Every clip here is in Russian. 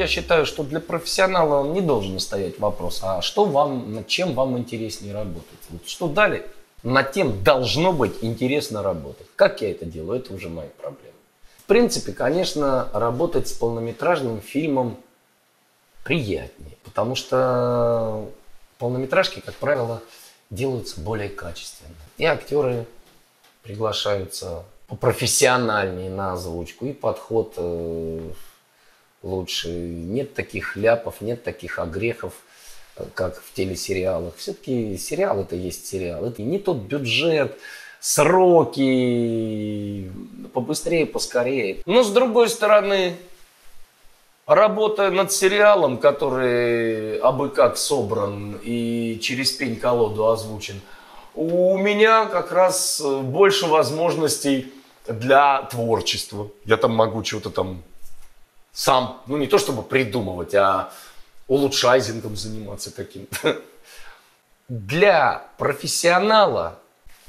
Я считаю, что для профессионала не должен стоять вопрос, а что вам, над чем вам интереснее работать? Вот что дали, над тем должно быть интересно работать. Как я это делаю, это уже мои проблемы. В принципе, конечно, работать с полнометражным фильмом приятнее, потому что полнометражки, как правило, делаются более качественно. И актеры приглашаются профессиональнее на озвучку, и подход э, лучше. Нет таких ляпов, нет таких огрехов, э, как в телесериалах. Все-таки сериал это есть сериал. Это не тот бюджет, сроки, побыстрее, поскорее. Но с другой стороны, работая над сериалом, который абы как собран и через пень-колоду озвучен, у меня как раз больше возможностей для творчества. Я там могу что-то там сам, ну не то чтобы придумывать, а улучшайзингом заниматься каким-то. Для профессионала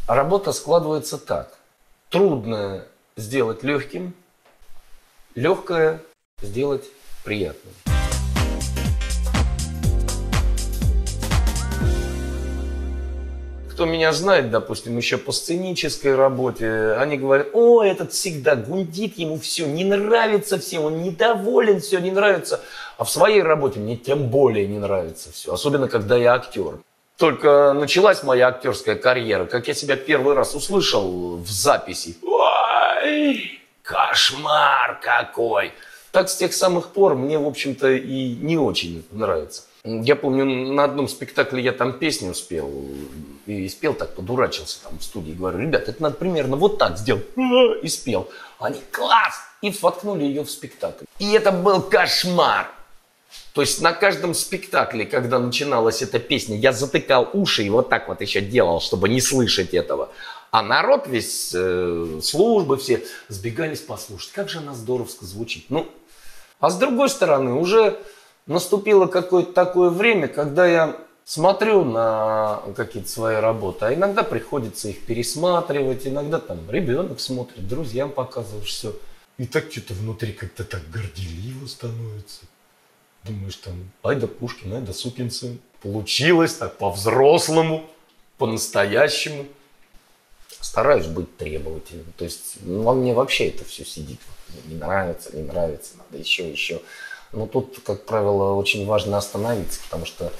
работа складывается так. Трудно сделать легким, легкое сделать приятным. Кто меня знает, допустим, еще по сценической работе, они говорят, о, этот всегда гундит, ему все не нравится всем, он недоволен, все не нравится. А в своей работе мне тем более не нравится все, особенно когда я актер. Только началась моя актерская карьера, как я себя первый раз услышал в записи. Ой, кошмар какой! Так с тех самых пор мне, в общем-то, и не очень нравится. Я помню, на одном спектакле я там песню спел, и спел так, подурачился там в студии. Говорю, ребят, это надо примерно вот так сделать. И спел. Они, класс! И воткнули ее в спектакль. И это был кошмар. То есть на каждом спектакле, когда начиналась эта песня, я затыкал уши и вот так вот еще делал, чтобы не слышать этого. А народ весь, э, службы все сбегались послушать. Как же она здоровско звучит. Ну, а с другой стороны, уже наступило какое-то такое время, когда я смотрю на какие-то свои работы, а иногда приходится их пересматривать, иногда там ребенок смотрит, друзьям показываешь все. И так что-то внутри как-то так горделиво становится. Думаешь там, ай да Пушкин, ай да сукин сын. Получилось так по-взрослому, по-настоящему. Стараюсь быть требовательным. То есть ну, во мне вообще это все сидит. Не нравится, не нравится, надо еще, еще. Но тут, как правило, очень важно остановиться, потому что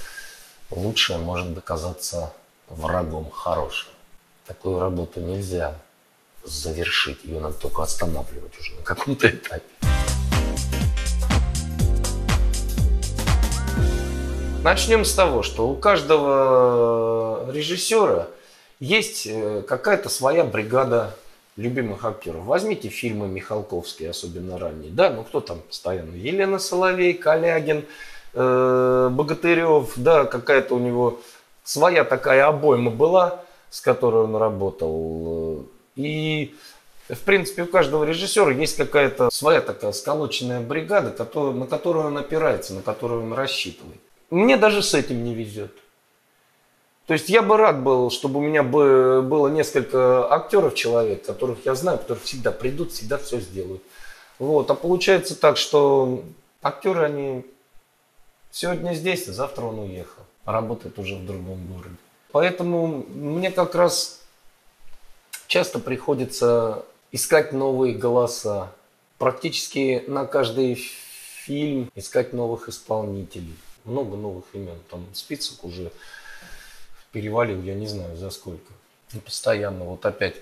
лучшее может оказаться врагом хорошего. Такую работу нельзя завершить, ее надо только останавливать уже на каком-то этапе. Начнем с того, что у каждого режиссера есть э, какая-то своя бригада любимых актеров. Возьмите фильмы Михалковские, особенно ранние. Да, ну кто там постоянно? Елена Соловей, Калягин, э, Богатырев, да, какая-то у него своя такая обойма была, с которой он работал. И, в принципе, у каждого режиссера есть какая-то своя такая сколоченная бригада, на которую он опирается, на которую он рассчитывает. Мне даже с этим не везет. То есть я бы рад был, чтобы у меня бы было несколько актеров человек, которых я знаю, которые всегда придут, всегда все сделают. Вот. А получается так, что актеры, они сегодня здесь, а завтра он уехал. Работает уже в другом городе. Поэтому мне как раз часто приходится искать новые голоса. Практически на каждый фильм искать новых исполнителей. Много новых имен. Там список уже перевалил, я не знаю за сколько. И постоянно вот опять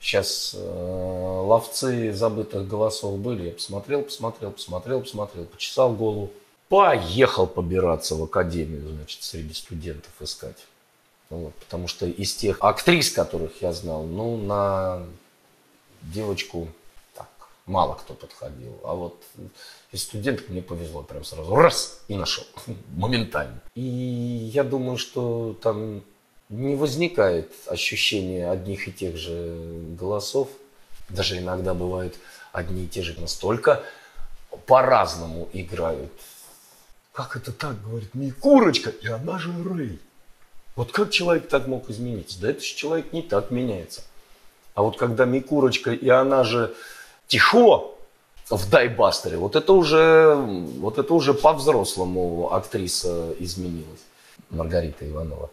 сейчас э, ловцы забытых голосов были. Я посмотрел, посмотрел, посмотрел, посмотрел, почесал голову. Поехал побираться в академию, значит, среди студентов искать. Вот, потому что из тех актрис, которых я знал, ну, на девочку так, мало кто подходил. А вот из студентов мне повезло прям сразу. Раз! И нашел. Моментально. И я думаю, что там не возникает ощущения одних и тех же голосов. Даже иногда бывают одни и те же настолько по-разному играют. Как это так, говорит, Микурочка, и она же Рэй. Вот как человек так мог измениться? Да это же человек не так меняется. А вот когда Микурочка, и она же Тихо, в Дайбастере. Вот это уже, вот это уже по-взрослому актриса изменилась. Маргарита Иванова.